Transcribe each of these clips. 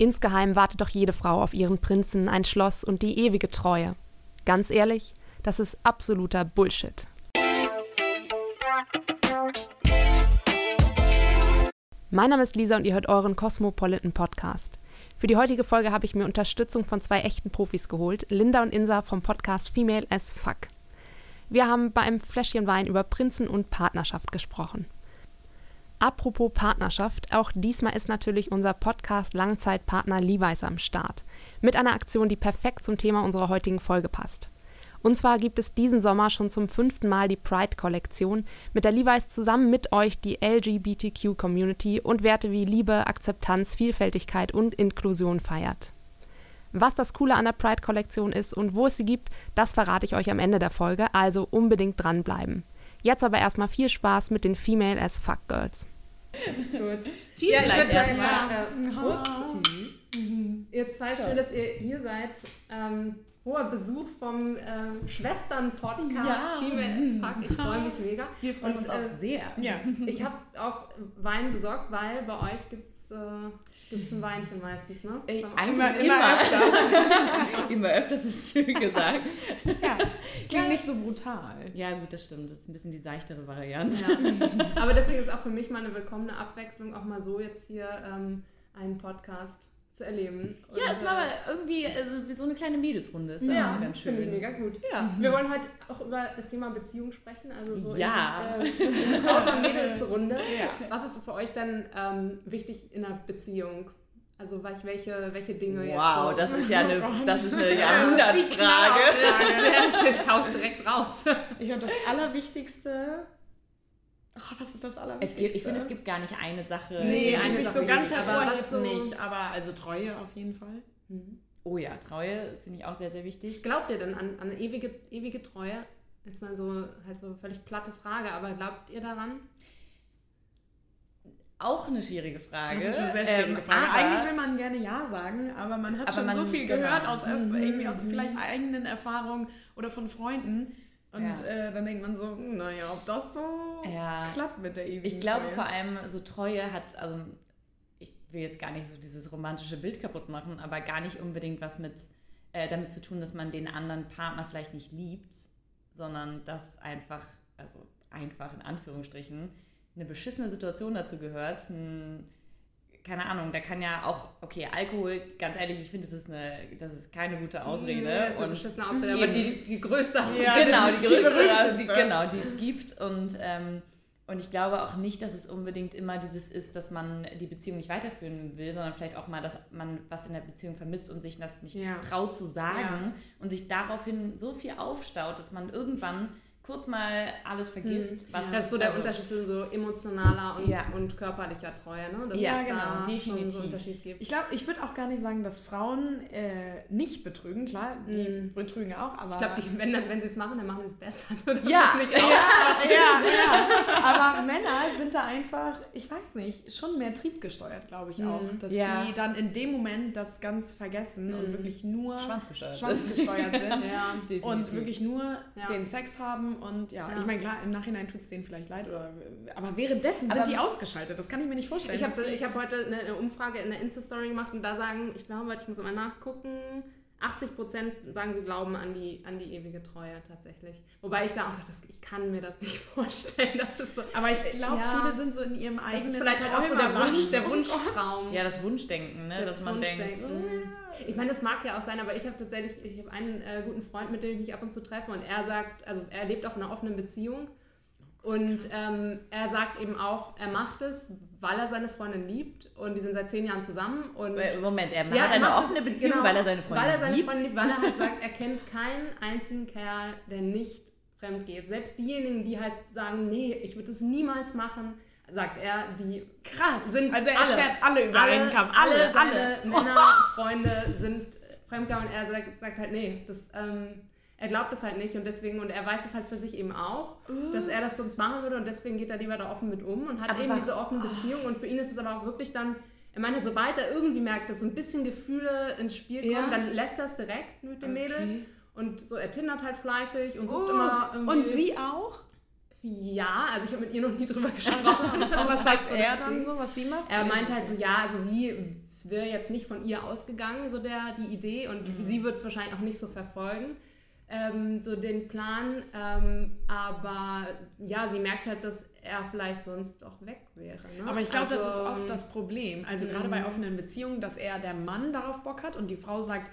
Insgeheim wartet doch jede Frau auf ihren Prinzen, ein Schloss und die ewige Treue. Ganz ehrlich, das ist absoluter Bullshit. Mein Name ist Lisa und ihr hört euren Cosmopolitan Podcast. Für die heutige Folge habe ich mir Unterstützung von zwei echten Profis geholt, Linda und Insa vom Podcast Female as Fuck. Wir haben bei einem Fläschchen Wein über Prinzen und Partnerschaft gesprochen. Apropos Partnerschaft, auch diesmal ist natürlich unser Podcast Langzeitpartner Levi's am Start. Mit einer Aktion, die perfekt zum Thema unserer heutigen Folge passt. Und zwar gibt es diesen Sommer schon zum fünften Mal die Pride-Kollektion, mit der Levi's zusammen mit euch die LGBTQ-Community und Werte wie Liebe, Akzeptanz, Vielfältigkeit und Inklusion feiert. Was das Coole an der Pride-Kollektion ist und wo es sie gibt, das verrate ich euch am Ende der Folge, also unbedingt dranbleiben. Jetzt aber erstmal viel Spaß mit den Female as Fuck Girls. Gut. Cheese ja, vielleicht erstmal. Äh, Prost. Mhm. Ihr zwei, schön, dass ihr hier seid. Ähm, hoher Besuch vom äh, Schwestern-Podcast ja. Female as Fuck. Ich freue mich mega. Wir freuen Und, uns auch äh, sehr. Ja. Ich habe auch Wein besorgt, weil bei euch gibt es äh, Gibt ein Weinchen meistens, ne? Ey, immer, immer, immer öfters. immer öfters ist schön gesagt. ja, es klingt ja. nicht so brutal. Ja, gut, das stimmt. Das ist ein bisschen die seichtere Variante. Ja. Aber deswegen ist auch für mich mal eine willkommene Abwechslung, auch mal so jetzt hier ähm, einen Podcast zu erleben. Ja, und, es war äh, irgendwie also wie so eine kleine Mädelsrunde. Ist ja, ganz schön. Ich mega gut. Ja. Wir wollen heute auch über das Thema Beziehung sprechen, also so ja. in, äh, Mädelsrunde. Ja. Was ist für euch dann ähm, wichtig in einer Beziehung? Also welche, welche Dinge wow, jetzt Wow, so. das ist ja eine, das ist eine Jahrhundertfrage. Ja, ich haus direkt raus. Ich glaube, das Allerwichtigste Oh, was ist das Allerwichtigste? Gibt, ich finde, es gibt gar nicht eine Sache, nee, die sich so ganz hervorhebt so nicht. Aber also Treue auf jeden Fall. Mhm. Oh ja, Treue finde ich auch sehr, sehr wichtig. Glaubt ihr denn an, an ewige, ewige Treue? Jetzt mal so, halt so völlig platte Frage, aber glaubt ihr daran? Auch eine schwierige Frage. Das ist eine sehr schwierige ähm, Frage. Eigentlich will man gerne Ja sagen, aber man hat aber schon man, so viel genau. gehört aus, mhm. irgendwie aus vielleicht eigenen Erfahrungen oder von Freunden und ja. äh, dann denkt man so, naja, ob das so ja. klappt mit der ewigen Ich glaube Treue. vor allem, so Treue hat, also ich will jetzt gar nicht so dieses romantische Bild kaputt machen, aber gar nicht unbedingt was mit äh, damit zu tun, dass man den anderen Partner vielleicht nicht liebt, sondern dass einfach, also einfach in Anführungsstrichen, eine beschissene Situation dazu gehört, ein keine Ahnung, da kann ja auch, okay, Alkohol, ganz ehrlich, ich finde, das ist eine, das ist keine gute Ausrede. Nee, das ist eine beschissene Ausrede, aber die, die größte Ausrede. Ja, genau, die größte, die, genau, die es gibt. Und, ähm, und ich glaube auch nicht, dass es unbedingt immer dieses ist, dass man die Beziehung nicht weiterführen will, sondern vielleicht auch mal, dass man was in der Beziehung vermisst und sich das nicht ja. traut zu sagen ja. und sich daraufhin so viel aufstaut, dass man irgendwann kurz mal alles vergisst. Hm. Was das ist so der also Unterschied zwischen so emotionaler und, ja. und körperlicher Treue, ne? Dass ja, genau, definitiv. So Unterschied gibt. Ich glaube, ich würde auch gar nicht sagen, dass Frauen äh, nicht betrügen. Klar, die hm. betrügen auch, aber... Ich glaube, wenn, wenn sie es machen, dann machen sie es besser. ja, ja, ja, ja. Aber Männer sind da einfach, ich weiß nicht, schon mehr triebgesteuert, glaube ich auch. Hm. Dass ja. die dann in dem Moment das ganz vergessen und hm. wirklich nur schwanzgesteuert, schwanzgesteuert sind. ja, und wirklich nur den Sex haben und ja, ja. ich meine, klar, im Nachhinein tut es denen vielleicht leid, oder, aber währenddessen aber sind die ausgeschaltet. Das kann ich mir nicht vorstellen. Ich habe hab heute eine, Umfrage in der Insta-Story gemacht und da sagen, ich glaube, ich muss mal nachgucken, 80 Prozent sagen, sie glauben an die, an die ewige Treue tatsächlich. Wobei ich da auch dachte, ich kann mir das nicht vorstellen. Das ist so, Aber ich glaube, ja, viele sind so in ihrem eigenen Das ist vielleicht auch so der, Wunsch, der Wunschtraum. Ja, das Wunschdenken, ne? dass man denkt. Oh, ich meine, das mag ja auch sein, aber ich habe tatsächlich, ich habe einen äh, guten Freund, mit dem ich mich ab und zu treffe und er sagt, also er lebt auch in einer offenen Beziehung und ähm, er sagt eben auch, er macht es, weil er seine Freundin liebt und die sind seit zehn Jahren zusammen. Und Moment, er ja, hat eine offene Beziehung, genau, weil er seine Freundin weil er seine liebt. Freundin liebt, weil er halt sagt, er kennt keinen einzigen Kerl, der nicht fremd geht. Selbst diejenigen, die halt sagen, nee, ich würde das niemals machen, sagt er, die krass sind also er alle, schert alle über alle, einen Kamm, alle, alle, alle. Männer, Freunde sind fremdgegangen und er sagt, sagt halt, nee, das ähm, er glaubt es halt nicht und deswegen, und er weiß es halt für sich eben auch, uh. dass er das sonst machen würde und deswegen geht er lieber da offen mit um und hat aber eben diese offene oh. Beziehung und für ihn ist es aber auch wirklich dann, er meint, sobald er irgendwie merkt, dass so ein bisschen Gefühle ins Spiel kommen, ja. dann lässt er es direkt mit dem okay. Mädel und so, er tindert halt fleißig und sucht uh. immer irgendwie... Und sie auch? ja, also ich habe mit ihr noch nie drüber gesprochen. Und was sagt er dann so, was sie macht? Er meint halt so, ja, also sie wäre jetzt nicht von ihr ausgegangen, so der, die Idee, und mhm. sie wird es wahrscheinlich auch nicht so verfolgen, ähm, so den Plan. Ähm, aber ja, sie merkt halt, dass er vielleicht sonst doch weg wäre. Ne? Aber ich glaube, also, das ist oft das Problem. Also gerade bei offenen Beziehungen, dass er der Mann darauf Bock hat und die Frau sagt,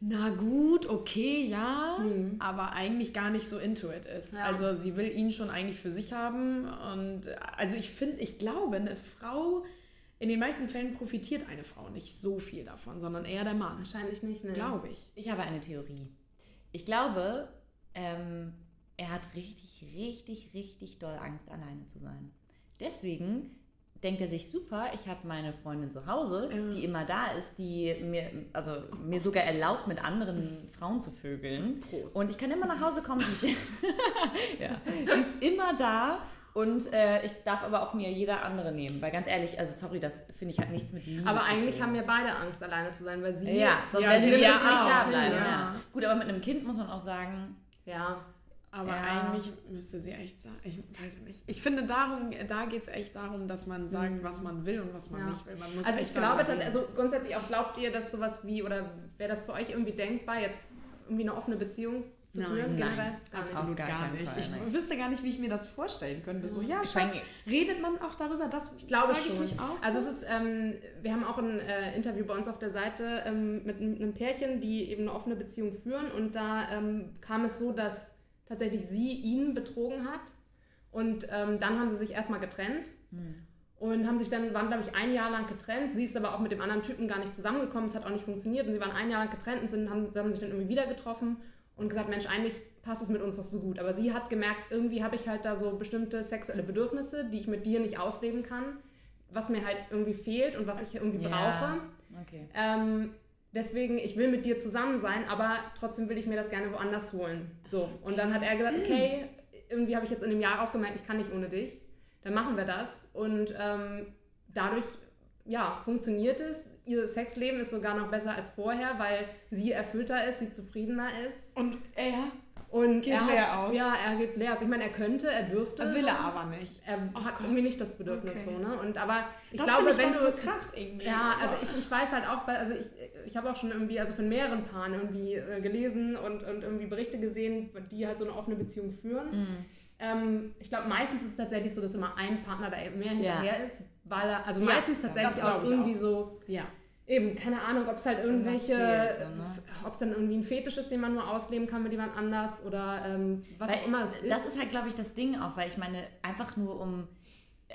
na gut, okay, ja, mhm. aber eigentlich gar nicht so into it ist. Ja. Also sie will ihn schon eigentlich für sich haben und also ich finde, ich glaube, eine Frau, in den meisten Fällen profitiert eine Frau nicht so viel davon, sondern eher der Mann. Wahrscheinlich nicht, ne? Glaube ich. Ich habe eine Theorie. Ich glaube, ähm, er hat richtig, richtig, richtig doll Angst, alleine zu sein. Deswegen denkt er sich, super, ich habe meine Freundin zu Hause, ja. die immer da ist, die mir, also oh mir sogar erlaubt, mit anderen Frauen zu vögeln. Prost. Und ich kann immer nach Hause kommen, die ist, ja, die ist immer da. Und äh, ich darf aber auch mir jeder andere nehmen. Weil ganz ehrlich, also sorry, das finde ich hat nichts mit Liebe Aber eigentlich haben wir beide Angst, alleine zu sein, weil sie... Ja, sonst ja, sie ja, nicht da bleiben. Ja. Gut, aber mit einem Kind muss man auch sagen... Ja. Aber ja. eigentlich müsste sie echt sagen, ich weiß nicht. Ich finde, darum, da geht es echt darum, dass man sagt, mhm. was man will und was man ja. nicht will. Man muss also ich glaube, dass, also grundsätzlich auch glaubt ihr, dass sowas wie, oder wäre das für euch irgendwie denkbar, jetzt irgendwie eine offene Beziehung zu nein? Nein, gar absolut gar, gar nicht. Fall, ich nein. wüsste gar nicht, wie ich mir das vorstellen könnte. So, ja, Schatz, redet man auch darüber? Das ich glaube ich schon. mich auch. Also so? es ist, ähm, wir haben auch ein äh, Interview bei uns auf der Seite ähm, mit, mit, einem Pärchen, die eben eine offene Beziehung führen und da ähm, kam es so, dass tatsächlich sie ihn betrogen hat. Und ähm, dann haben sie sich erstmal getrennt. Hm. Und haben sich dann, waren glaube ich ein Jahr lang getrennt. Sie ist aber auch mit dem anderen Typen gar nicht zusammengekommen. Es hat auch nicht funktioniert. Und sie waren ein Jahr lang getrennt und sind, haben, haben sich dann irgendwie wieder getroffen und gesagt, Mensch, eigentlich passt es mit uns doch so gut. Aber sie hat gemerkt, irgendwie habe ich halt da so bestimmte sexuelle Bedürfnisse, die ich mit dir nicht ausleben kann, was mir halt irgendwie fehlt und was ich irgendwie ja. brauche. Okay. Ähm, deswegen, ich will mit dir zusammen sein, aber trotzdem will ich mir das gerne woanders holen. So. Und dann hat er gesagt, okay, irgendwie habe ich jetzt in dem Jahr auch gemerkt, ich kann nicht ohne dich. Dann machen wir das. Und ähm, dadurch, ja, funktioniert es. Ihr Sexleben ist sogar noch besser als vorher, weil sie erfüllter ist, sie zufriedener ist. Und er und geht er leer hat, aus. Ja, er geht leer aus. Ich meine, er könnte, er dürfte. Er will er aber nicht. Er oh hat Gott. irgendwie nicht das Bedürfnis okay. so, ne? Und aber ich das glaube, ich wenn du so krass irgendwie. Ja, also ich, ich weiß halt auch, also ich, ich habe auch schon irgendwie, also von mehreren Paaren irgendwie äh, gelesen und, und irgendwie Berichte gesehen, die halt so eine offene Beziehung führen. Mm. Ähm, ich glaube, meistens ist es tatsächlich so, dass immer ein Partner da mehr hinterher ja. ist, weil er, also ja, meistens tatsächlich auch irgendwie auch. so, ja eben, keine Ahnung, ob es halt irgendwelche, ne? ob es dann irgendwie ein Fetisch ist, den man nur ausleben kann mit jemand anders oder ähm, was weil, auch immer es ist. Das ist halt, glaube ich, das Ding auch, weil ich meine, einfach nur um,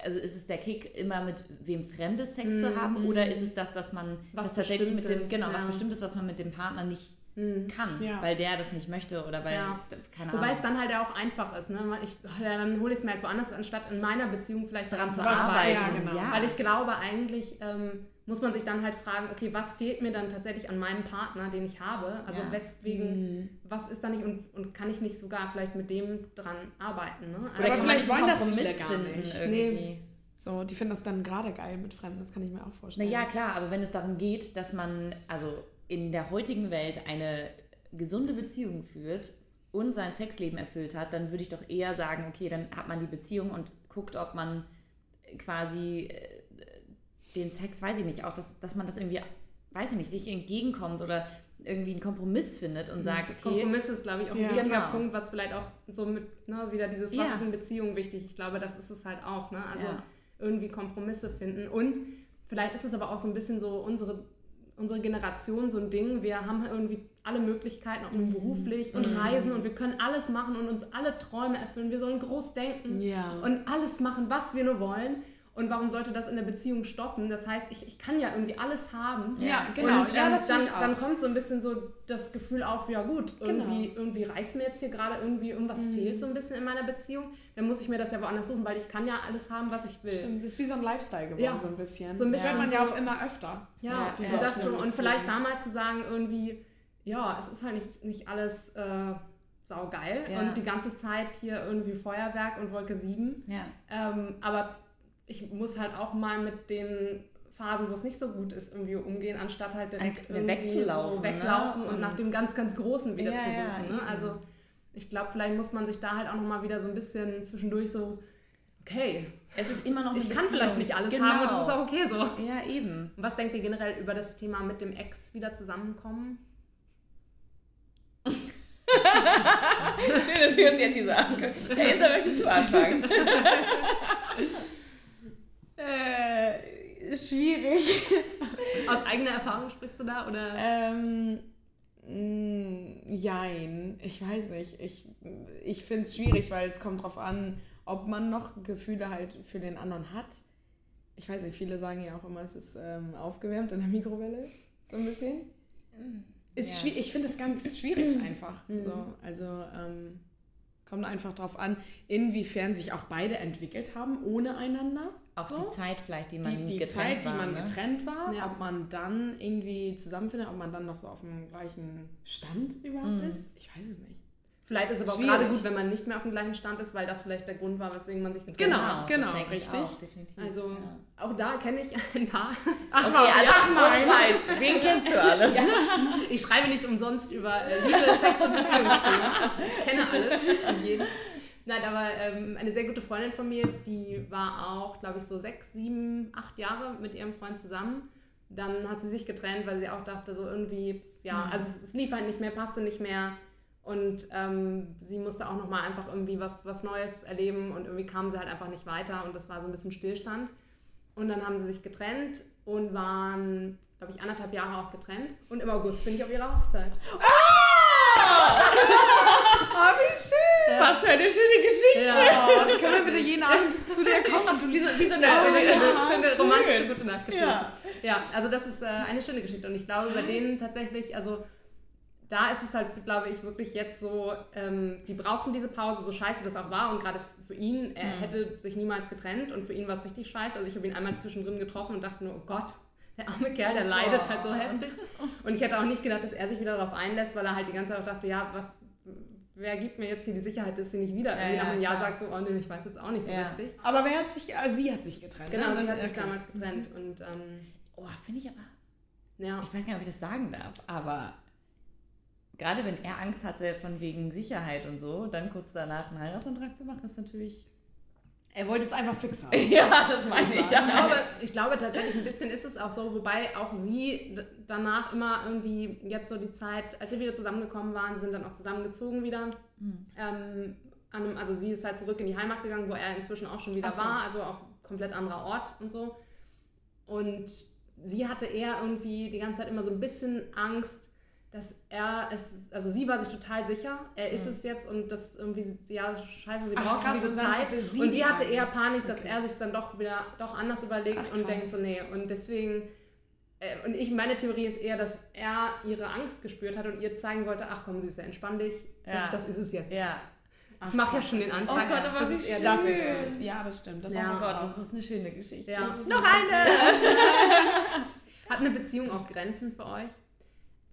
also ist es der Kick, immer mit wem Fremdes Sex mm, zu haben mm. oder ist es das, dass man was das tatsächlich mit dem, genau, ja. was Bestimmtes, was man mit dem Partner nicht mhm. kann, ja. weil der das nicht möchte oder weil, ja. keine Wobei Ahnung. es dann halt ja auch einfach ist. Ne? Ich, ja, dann hole ich es mir halt woanders, anstatt in meiner Beziehung vielleicht daran zu was, arbeiten. Ja, genau. Weil ich glaube eigentlich, ähm, muss man sich dann halt fragen, okay, was fehlt mir dann tatsächlich an meinem Partner, den ich habe? Also ja. weswegen, mhm. was ist da nicht und, und kann ich nicht sogar vielleicht mit dem dran arbeiten? Ne? Also Aber vielleicht wollen das viele gar nicht. Nee. So, die finden das dann gerade geil mit Fremden, das kann ich mir auch vorstellen. Na ja, klar, aber wenn es darum geht, dass man also in der heutigen Welt eine gesunde Beziehung führt und sein Sexleben erfüllt hat, dann würde ich doch eher sagen, okay, dann hat man die Beziehung und guckt, ob man quasi äh, den Sex, weiß ich nicht, auch, dass, dass man das irgendwie, weiß ich nicht, sich entgegenkommt oder irgendwie einen Kompromiss findet und mhm. sagt, okay. Kompromiss ist, glaube ich, auch ja, ein wichtiger genau. Punkt, was vielleicht auch so mit, ne, wieder dieses, was ja. ist in Beziehung wichtig? Ich glaube, das ist es halt auch, ne? Also ja. irgendwie Kompromisse finden. Und vielleicht ist es aber auch so ein bisschen so unsere, unsere Generation so ein Ding. Wir haben irgendwie alle Möglichkeiten, auch mhm. beruflich und mhm. reisen und wir können alles machen und uns alle Träume erfüllen. Wir sollen groß denken und alles machen, was wir nur wollen. Und warum sollte das in der Beziehung stoppen? Das heißt, ich, ich kann ja irgendwie alles haben. Ja, genau. Und ähm, ja, das dann, dann kommt so ein bisschen so das Gefühl auf, ja gut, irgendwie, genau. irgendwie reizt mir jetzt hier gerade irgendwie, irgendwas mhm. fehlt so ein bisschen in meiner Beziehung. Dann muss ich mir das ja woanders suchen, weil ich kann ja alles haben, was ich will. Stimmt, ist wie so ein Lifestyle geworden, ja. so ein bisschen. So ein bisschen. Das hört man ja auch immer öfter. Ja, so, ja. Das so. und vielleicht damals zu sagen irgendwie, ja, es ist halt nicht, nicht alles... Äh, saugeil ja. und die ganze Zeit hier irgendwie Feuerwerk und Wolke 7. Ja. Ähm, aber ich muss halt auch mal mit den Phasen, wo es nicht so gut ist, irgendwie umgehen, anstatt halt direkt irgendwie wegzulaufen, so weglaufen ne? und, und, nach dem ganz, ganz Großen wieder ja, zu suchen. Ja, ne? Also ich glaube, vielleicht muss man sich da halt auch nochmal wieder so ein bisschen zwischendurch so, okay. Es ist immer noch eine Ich kann vielleicht nicht alles genau. haben und das ist auch okay so. Ja, eben. Was denkt ihr generell über das Thema mit dem Ex wieder zusammenkommen? Schön, dass wir uns jetzt hier sagen können. Hey, Insa, möchtest du anfangen? äh, schwierig. Aus eigener Erfahrung sprichst du da, oder? Ähm, mh, jein. Ich weiß nicht. Ich, ich finde es schwierig, weil es kommt drauf an, ob man noch Gefühle halt für den anderen hat. Ich weiß nicht, viele sagen ja auch immer, es ist ähm, aufgewärmt in der Mikrowelle. So ein bisschen. Ist ja. Ich finde es ganz schwierig einfach. Mhm. So, also ähm, kommt einfach drauf an, inwiefern sich auch beide entwickelt haben ohne einander. Auch so. die Zeit vielleicht, die man die, die Zeit, war, die man ne? getrennt war, ja. ob man dann irgendwie zusammenfindet, ob man dann noch so auf dem gleichen Stand überhaupt mhm. ist. Ich weiß es nicht. Vielleicht ist es aber auch gerade gut, wenn man nicht mehr auf dem gleichen Stand ist, weil das vielleicht der Grund war, weswegen man sich getrennt genau, hat. Genau, genau, richtig. Auch, definitiv. Also ja. auch da kenne ich ein paar. Ach okay, also, ach mal. Scheiß, wen kennst du alles? Ja. Ich schreibe nicht umsonst über äh, Liebe, Sex und Beziehungsthemen. Ich kenne alles jeden. Nein, aber ähm, eine sehr gute Freundin von mir, die war auch, glaube ich, so sechs, sieben, acht Jahre mit ihrem Freund zusammen. Dann hat sie sich getrennt, weil sie auch dachte, so irgendwie, ja, mhm. also es lief halt nicht mehr, passte nicht mehr und ähm, sie musste auch nochmal einfach irgendwie was, was Neues erleben und irgendwie kam sie halt einfach nicht weiter und das war so ein bisschen Stillstand. Und dann haben sie sich getrennt und waren, glaube ich, anderthalb Jahre auch getrennt. Und im August bin ich auf ihrer Hochzeit. Oh, oh wie schön! Was für eine schöne Geschichte! Ja. Können wir bitte jeden Abend zu dir kommen und wie so, wie so eine, ja, eine, eine, eine romantische Gute Nacht Ja. ja, also das ist äh, eine schöne Geschichte und ich glaube, bei denen tatsächlich, also da ist es halt, glaube ich, wirklich jetzt so, ähm, die brauchten diese Pause, so scheiße das auch war. Und gerade für ihn, er mhm. hätte sich niemals getrennt und für ihn war es richtig scheiße. Also ich habe ihn einmal zwischendrin getroffen und dachte nur, oh Gott, der arme Kerl, der leidet oh. halt so heftig. Und ich hätte auch nicht gedacht, dass er sich wieder darauf einlässt, weil er halt die ganze Zeit auch dachte, ja, was, wer gibt mir jetzt hier die Sicherheit, dass sie nicht wieder ja, nach einem ja, Jahr sagt, so, oh nee, ich weiß jetzt auch nicht so ja. richtig. Aber wer hat sich, äh, sie hat sich getrennt. Genau, ne? sie hat sich damals getrennt. Und, ähm, oh, finde ich aber, ja. ich weiß gar nicht, ob ich das sagen darf, aber gerade wenn er Angst hatte von wegen Sicherheit und so, dann kurz danach einen Heiratsantrag zu machen, ist natürlich. Er wollte es einfach fix haben. ja, das meine ich. Ja. Ich, glaube, ich glaube tatsächlich, ein bisschen ist es auch so, wobei auch sie danach immer irgendwie jetzt so die Zeit, als sie wieder zusammengekommen waren, sind dann auch zusammengezogen wieder. Mhm. Ähm, einem, also sie ist halt zurück in die Heimat gegangen, wo er inzwischen auch schon wieder so. war, also auch komplett anderer Ort und so. Und sie hatte eher irgendwie die ganze Zeit immer so ein bisschen Angst, dass er es, also sie war sich total sicher, er ist mhm. es jetzt und das irgendwie, ja, scheiße, sie braucht Ach, diese Zeit. Sie und sie hatte eher Panik, dass okay. er sich dann doch wieder doch anders überlegt Ach, und denkt so, nee. Und deswegen, äh, und ich, meine Theorie ist eher, dass er ihre Angst gespürt hat und ihr zeigen wollte, ach komm Süße, entspann dich, ja. das, das ist es jetzt. Ja. Ach, ich mache ja schon den Antrag. Oh Gott, aber wie schön. Das ist, ja, das stimmt. Das, ja, Gott, das ist eine schöne Geschichte. Ja. Noch eine! Hat eine Beziehung auch Grenzen für euch?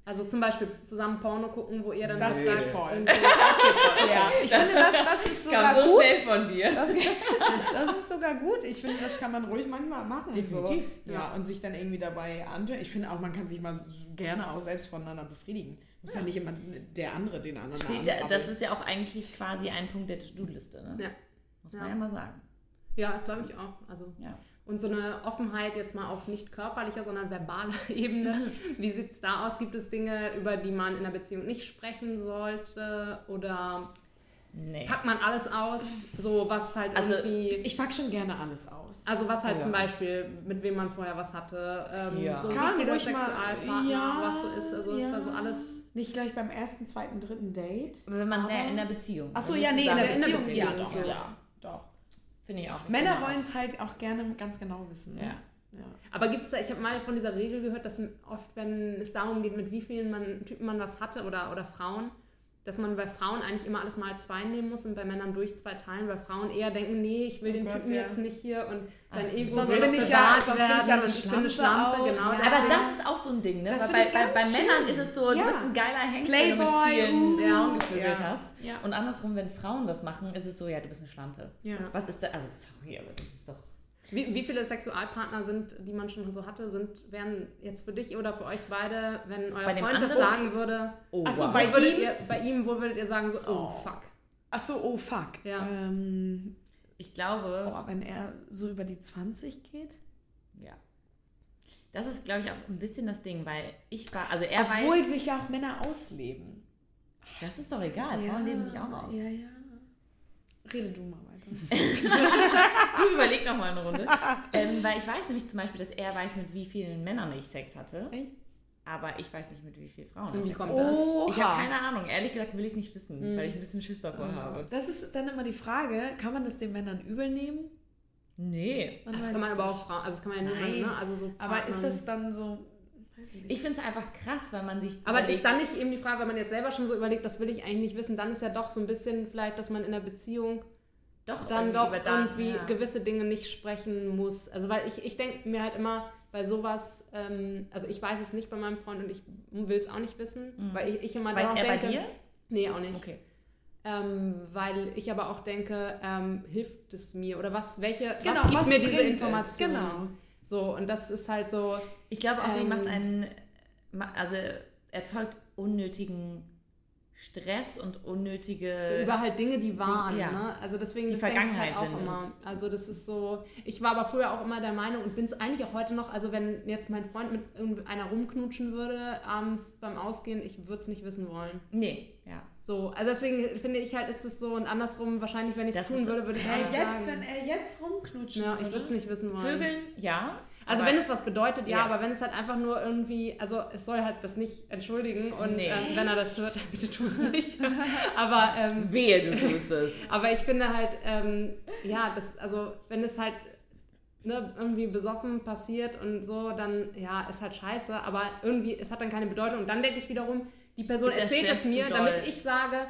Also zum Beispiel zusammen Porno gucken, wo ihr dann das geht voll. ja, ich das, finde, das, das ist sogar so gut. schnell von dir. Das, das, ist sogar gut. Ich finde, das kann man ruhig manchmal machen. Definitiv. So. Ja, und sich dann irgendwie dabei anschauen. Ich finde auch, man kann sich mal gerne auch selbst voneinander befriedigen. Muss ja, ja nicht immer der andere den anderen Steht, da Das ist ja auch eigentlich quasi ein Punkt der To-Do-Liste. Ne? Ja. Muss man ja. ja mal sagen. Ja, das glaube ich auch. Also ja. Und so eine Offenheit jetzt mal auf nicht körperlicher, sondern verbaler Ebene. Wie sieht es da aus? Gibt es Dinge, über die man in der Beziehung nicht sprechen sollte? Oder nee. packt man alles aus? So was halt also, irgendwie. Ich pack schon gerne alles aus. Also was halt ja. zum Beispiel, mit wem man vorher was hatte. Ähm, ja. So Kann wie viele Sexualpartner, ja, was so ist. Also ja. ist da so alles. Nicht gleich beim ersten, zweiten, dritten Date. Wenn man in der Beziehung. Achso, ja, nee, in der Beziehung. In der Beziehung. Ja, doch. Ja, doch. Finde ich auch. Männer wollen es halt auch gerne ganz genau wissen. Ja. ja. Aber gibt es da, ich habe mal von dieser Regel gehört, dass oft, wenn es darum geht, mit wie vielen man, Typen man was hatte oder, oder Frauen, dass man bei Frauen eigentlich immer alles mal zwei nehmen muss und bei Männern durch zwei teilen, weil Frauen eher denken, nee, ich will oh den Gott, Typen ja. jetzt nicht hier und sein Ach, Ego sonst bin ich ja, sonst bin ich ja eine Schlampe, eine Schlampe genau. Ja. Aber das ist auch so ein Ding, ne? Das bei, bei, bei Männern ist es so, ja. du bist ein geiler Hengst, Playboy, wenn du mit vielen uh, Frauen gevögelt hast. Und andersrum, wenn Frauen das machen, ist es so, ja, du bist eine Schlampe. Was ist da, also sorry, aber das ist doch Wie, wie viele Sexualpartner sind, die man schon so hatte, sind, wären jetzt für dich oder für euch beide, wenn euer Freund das sagen würde? Oh, Achso, wow. bei, ihm? Ihr, bei ihm, wo würdet ihr sagen, so, oh, oh. fuck? Achso, oh fuck. Ja. Ähm, ich glaube. Oh, wenn er so über die 20 geht? Ja. Das ist, glaube ich, auch ein bisschen das Ding, weil ich war, also er Obwohl weiß. sich ja auch Männer ausleben. Das ist doch egal, ja, Frauen leben sich auch aus. Ja, ja. Rede du mal du überleg noch mal eine Runde. Ähm, weil ich weiß nämlich zum Beispiel, dass er weiß, mit wie vielen Männern ich Sex hatte. Echt? Aber ich weiß nicht, mit wie vielen Frauen. Wie kommt das? Oha. Ich habe keine Ahnung. Ehrlich gesagt will ich es nicht wissen, mhm. weil ich ein bisschen Schiss davor mhm. habe. Das ist dann immer die Frage, kann man das den Männern übel nehmen? Nee. Man das kann man aber auch fragen. Also das kann man ja nicht, ne? Also so aber ist das dann so ich finde es einfach krass, weil man sich. Aber überlegt, ist dann nicht eben die Frage, wenn man jetzt selber schon so überlegt, das will ich eigentlich nicht wissen, dann ist ja doch so ein bisschen vielleicht, dass man in der Beziehung doch dann doch dann, irgendwie ja. gewisse Dinge nicht sprechen muss. Also weil ich, ich denke mir halt immer bei sowas, ähm, also ich weiß es nicht bei meinem Freund und ich will es auch nicht wissen, mhm. weil ich, ich immer Weiß er denke, bei dir? Nee, auch nicht. Okay. Ähm, weil ich aber auch denke, ähm, hilft es mir oder was, welche, genau, was gibt was mir diese Information? Genau. So, und das ist halt so. Ich glaube auch, ähm, macht einen, also erzeugt unnötigen Stress und unnötige. Über halt Dinge, die waren. Die, ja. ne? Also deswegen die das Vergangenheit ich halt auch immer. Also das ist so. Ich war aber früher auch immer der Meinung und bin es eigentlich auch heute noch. Also wenn jetzt mein Freund mit irgendeiner rumknutschen würde abends beim Ausgehen, ich würde es nicht wissen wollen. Nee, ja. So, also deswegen finde ich halt, ist es so und andersrum wahrscheinlich, wenn ich es tun würde, würde ich es jetzt, sagen. wenn er jetzt rumknutschen Ja, ich würde es nicht wissen wollen. Vögeln, ja. Also wenn es was bedeutet, ja, ja, aber wenn es halt einfach nur irgendwie, also es soll halt das nicht entschuldigen und nee. ähm, wenn er das hört, dann bitte tu es nicht. aber ähm, wehe, du tust es. aber ich finde halt, ähm, ja, das, also wenn es halt ne, irgendwie besoffen passiert und so, dann ja, ist halt scheiße, aber irgendwie, es hat dann keine Bedeutung. Und dann denke ich wiederum, die Person erzählt es mir, damit ich sage,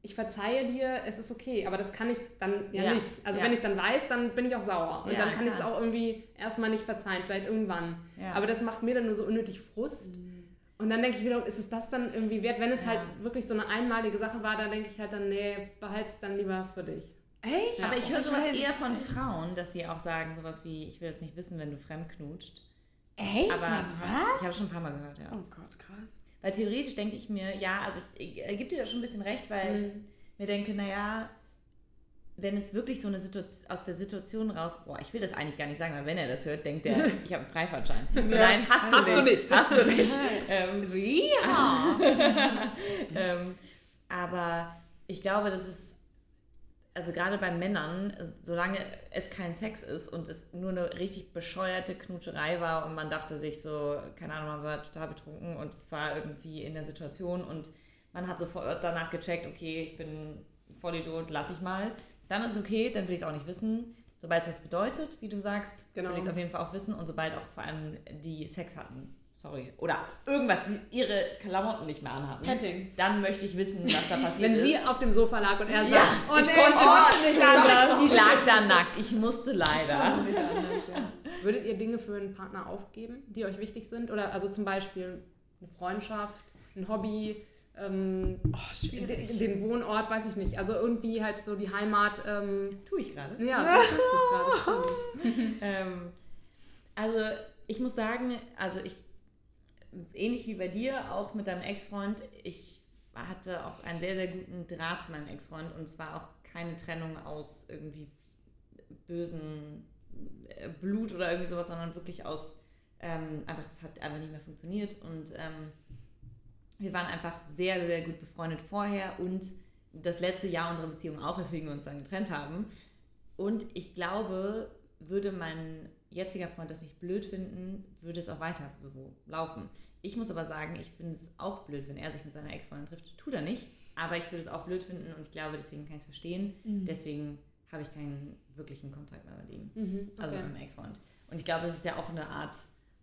ich verzeihe dir, es ist okay, aber das kann ich dann ja, ja. nicht. Also ja. wenn ich es dann weiß, dann bin ich auch sauer. Und ja, dann kann ich es auch irgendwie erstmal nicht verzeihen, vielleicht irgendwann. Aber das macht mir dann nur so unnötig Frust. Mhm. Und dann denke ich wieder, ist es das dann irgendwie wert? Wenn es halt wirklich so eine einmalige Sache war, dann denke ich halt dann, nee, behalte es dann lieber für dich. Echt? Aber ich höre sowas eher von Frauen, dass sie auch sagen, sowas wie, ich will es nicht wissen, wenn du fremd knutscht. Echt? Aber was? was? Ich habe schon ein paar Mal gehört, ja. Oh Gott, krass. Weil theoretisch denke ich mir, ja, also ich, ich gebe dir da schon ein bisschen recht, weil mhm. ich mir denke, naja, wenn es wirklich so eine Situation aus der Situation raus, boah, ich will das eigentlich gar nicht sagen, weil wenn er das hört, denkt er, ich habe einen Freifahrtschein. Ja. Nein, hast, hast du, nicht. Hast du nicht. ähm, so, ja. ähm, aber ich glaube, das ist also gerade bei Männern, solange es kein Sex ist und es nur eine richtig bescheuerte Knutscherei war und man dachte sich so, keine Ahnung, man war total betrunken und es war irgendwie in der Situation und man hat sofort danach gecheckt, okay, ich bin voll Idiot, lass ich mal, dann ist es okay, dann will ich es auch nicht wissen. Sobald es was bedeutet, wie du sagst, genau. will ich es auf jeden Fall auch wissen und sobald auch vor allem die Sex hatten, sorry, oder irgendwas, ihre Klamotten nicht mehr anhatten, Petting. dann möchte ich wissen, was da passiert Wenn ist. Wenn sie auf dem Sofa lag und er sagt, ja, oh, ich nee, konnte oh, nicht anders. Sie lag da nackt, ich musste leider. Ich nicht anders, ja. Würdet ihr Dinge für einen Partner aufgeben, die euch wichtig sind? Oder also zum Beispiel eine Freundschaft, ein Hobby, ähm, oh, den, den, Wohnort, weiß ich nicht. Also irgendwie halt so die Heimat. Ähm, Tue ich gerade. Ja, das ist gerade. ähm, also ich muss sagen, also ich ähnlich wie bei dir, auch mit deinem Ex-Freund, ich hatte auch einen sehr, sehr guten Draht zu meinem Ex-Freund und zwar auch keine Trennung aus irgendwie bösen äh, Blut oder irgendwie sowas, sondern wirklich aus ähm, einfach, es hat einfach nicht mehr funktioniert und ähm, wir waren einfach sehr, sehr gut befreundet vorher und das letzte Jahr unserer Beziehung auch, weswegen wir uns dann getrennt haben. Und ich glaube, würde mein jetziger Freund das nicht blöd finden, würde es auch weiter so laufen. Ich muss aber sagen, ich finde es auch blöd, wenn er sich mit seiner Ex-Freundin trifft. Tut er nicht, aber ich würde es auch blöd finden und ich glaube, deswegen kann ich es verstehen. Mhm. Deswegen habe ich keinen wirklichen Kontakt mehr mit ihm. Mhm, also okay. Also mit meinem Ex-Freund. Und ich glaube, es ist ja auch eine Art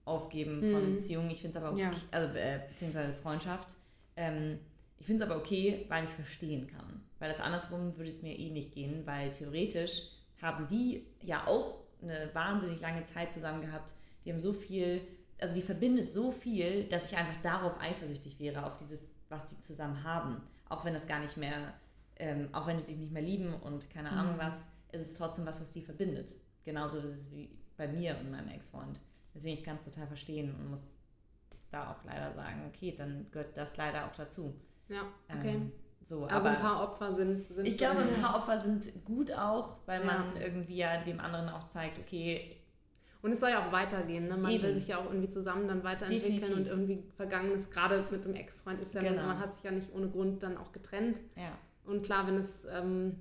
Aufgeben mhm. von Beziehungen. Ich finde es aber okay, ja. also äh, beziehungsweise Freundschaft. Ähm, ich finde es aber okay, weil ich es verstehen kann. Weil das andersrum würde es mir eh nicht gehen, weil theoretisch haben die ja auch eine wahnsinnig lange Zeit zusammen gehabt. Die haben so viel, also die verbindet so viel, dass ich einfach darauf eifersüchtig wäre, auf dieses, was die zusammen haben. Auch wenn das gar nicht mehr, ähm, auch wenn die sich nicht mehr lieben und keine Ahnung mhm. was, ist es trotzdem was, was die verbindet. Genauso ist es wie bei mir und meinem Ex-Freund. Deswegen ich kann es total verstehen und muss da auch leider sagen, okay, dann gehört das leider auch dazu. Ja, okay. Ähm, so, also ein paar Opfer sind, sind Ich glaube, ein paar Opfer sind gut auch, weil ja. man irgendwie ja dem anderen auch zeigt, okay. Und es soll ja auch weitergehen. Ne? Man Eben. will sich ja auch irgendwie zusammen dann weiterentwickeln Definitiv. und irgendwie Vergangenes, gerade mit dem Ex-Freund, ist ja, genau. man hat sich ja nicht ohne Grund dann auch getrennt. Ja. Und klar, wenn es, ähm,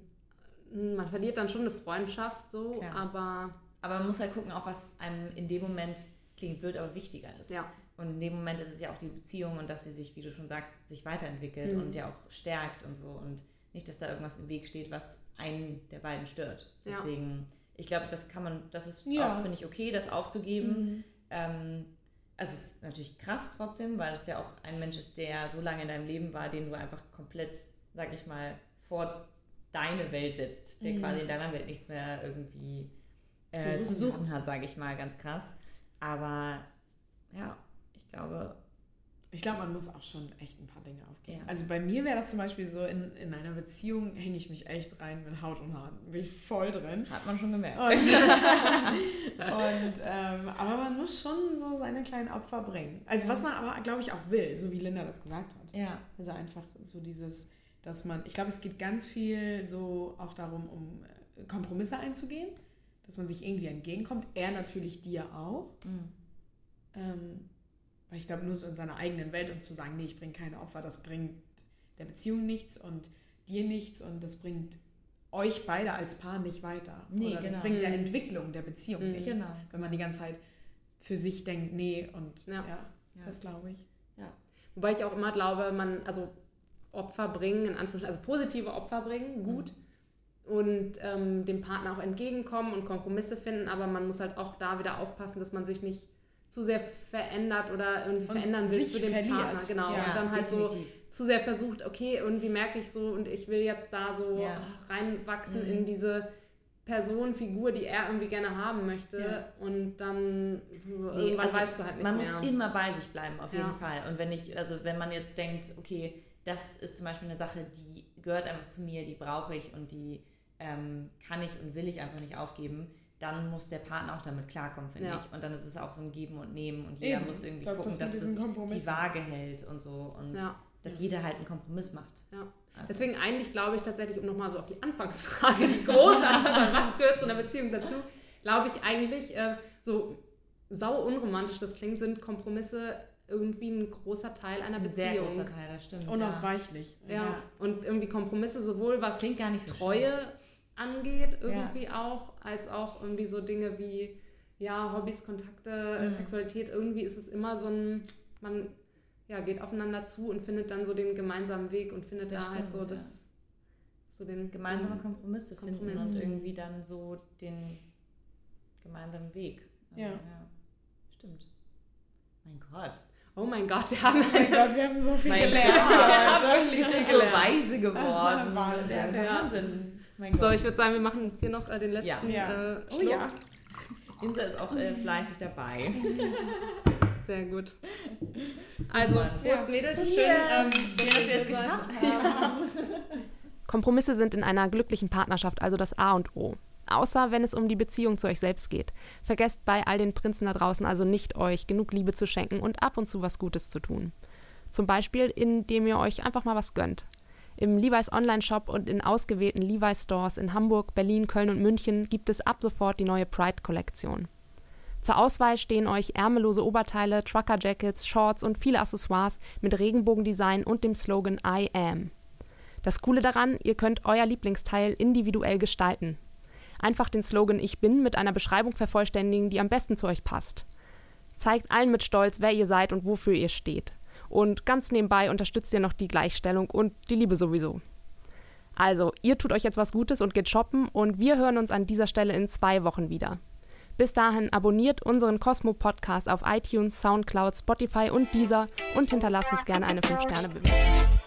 man verliert dann schon eine Freundschaft so, klar. aber. Aber man muss halt gucken, auch was einem in dem Moment klingt blöd, aber wichtiger ist. Ja. Und in dem Moment ist es ja auch die Beziehung und dass sie sich, wie du schon sagst, sich weiterentwickelt mhm. und ja auch stärkt und so. Und nicht, dass da irgendwas im Weg steht, was einen der beiden stört. Deswegen, ja. ich glaube, das kann man, das ist ja. auch, finde ich, okay, das aufzugeben. Mhm. Ähm, also es ist natürlich krass trotzdem, weil es ja auch ein Mensch ist, der so lange in deinem Leben war, den du einfach komplett, sag ich mal, vor deine Welt setzt, der mhm. quasi in deiner Welt nichts mehr irgendwie äh, zu suchen, zu suchen hat, sage ich mal, ganz krass. Aber ja, glaube. Ich glaube, man muss auch schon echt ein paar Dinge aufgeben. Ja. Also bei mir wäre das zum Beispiel so, in, in einer Beziehung hänge ich mich echt rein mit Haut und Haaren. Bin ich voll drin. Hat man schon gemerkt. Und, und ähm, aber man muss schon so seine kleinen Opfer bringen. Also was man aber, glaube ich, auch will, so wie Linda das gesagt hat. Ja. Also einfach so dieses, dass man, ich glaube, es geht ganz viel so auch darum, um äh, Kompromisse einzugehen, dass man sich irgendwie entgegenkommt. Er natürlich dir auch. Mhm. Ähm, weil ich glaube, nur so in seiner eigenen Welt und zu sagen, nee, ich bringe keine Opfer, das bringt der Beziehung nichts und dir nichts und das bringt euch beide als Paar nicht weiter. Nee, Oder das genau. bringt der mhm. Entwicklung der Beziehung mhm, nichts, genau. wenn man die ganze Zeit für sich denkt, nee, und ja, ja, das glaube ich. Ja. Wobei ich auch immer glaube, man, also Opfer bringen, in Anführungszeichen, also positive Opfer bringen, gut. Mhm und ähm, dem Partner auch entgegenkommen und Kompromisse finden, aber man muss halt auch da wieder aufpassen, dass man sich nicht zu sehr verändert oder irgendwie und verändern will für den verliert. Partner. Genau. Ja, und dann halt definitiv. so zu sehr versucht, okay, irgendwie merke ich so und ich will jetzt da so ja. reinwachsen mhm. in diese Person, Figur, die er irgendwie gerne haben möchte. Ja. Und dann nee, irgendwann also weißt du halt nicht man mehr. Man muss immer bei sich bleiben, auf jeden Fall. Und wenn ich, also wenn man jetzt denkt, okay, das ist zum Beispiel eine Sache, die gehört einfach zu mir, die brauche ich und die ähm, kann ich und will ich einfach nicht aufgeben, dann muss der Partner auch damit klarkommen, finde ja. ich. Und dann ist es auch so ein Geben und Nehmen und jeder Eben, muss irgendwie dass gucken, das dass es die Waage hält und so und ja. dass jeder halt einen Kompromiss macht. Ja. Also. Deswegen eigentlich glaube ich tatsächlich, um nochmal so auf die Anfangsfrage, die große Antwort, was gehört zu einer Beziehung dazu, glaube ich eigentlich, äh, so sau unromantisch das klingt, sind Kompromisse irgendwie ein großer Teil einer Beziehung. Ein sehr großer Teil, das stimmt. Unausweichlich. Ja. ja. Und irgendwie Kompromisse sowohl was Klingt gar nicht so Treue schön angeht, irgendwie ja. auch, als auch irgendwie so Dinge wie ja, Hobbys, Kontakte, mhm. Sexualität, irgendwie ist es immer so ein, man ja, geht aufeinander zu und findet dann so den gemeinsamen Weg und findet das da halt stimmt, halt so das, ja. so den gemeinsame Kompromisse Kompromiss. finden und irgendwie dann so den gemeinsamen Weg. Also, ja. ja. Stimmt. Mein Gott. Oh mein Gott, wir haben, oh mein Gott, wir haben so viel gelernt. wir sind so weise geworden. Wahnsinn. Wahnsinn. So, ich würde sagen, wir machen jetzt hier noch äh, den letzten ja. Äh, Oh ja. Insa ist auch äh, fleißig dabei. Sehr gut. Also, Prost ja. Mädels. Schön, ähm, schön, dass wir es geschafft haben. Kompromisse sind in einer glücklichen Partnerschaft also das A und O. Außer wenn es um die Beziehung zu euch selbst geht. Vergesst bei all den Prinzen da draußen also nicht, euch genug Liebe zu schenken und ab und zu was Gutes zu tun. Zum Beispiel, indem ihr euch einfach mal was gönnt. Im Levi's Online-Shop und in ausgewählten Levi's Stores in Hamburg, Berlin, Köln und München gibt es ab sofort die neue Pride-Kollektion. Zur Auswahl stehen euch ärmellose Oberteile, Trucker-Jackets, Shorts und viele Accessoires mit Regenbogendesign und dem Slogan I am. Das Coole daran, ihr könnt euer Lieblingsteil individuell gestalten. Einfach den Slogan Ich bin mit einer Beschreibung vervollständigen, die am besten zu euch passt. Zeigt allen mit Stolz, wer ihr seid und wofür ihr steht. Und ganz nebenbei unterstützt ihr noch die Gleichstellung und die Liebe sowieso. Also, ihr tut euch jetzt was Gutes und geht shoppen und wir hören uns an dieser Stelle in zwei Wochen wieder. Bis dahin abonniert unseren Cosmo Podcast auf iTunes, Soundcloud, Spotify und dieser und hinterlasst uns gerne eine 5-Sterne-Bewertung.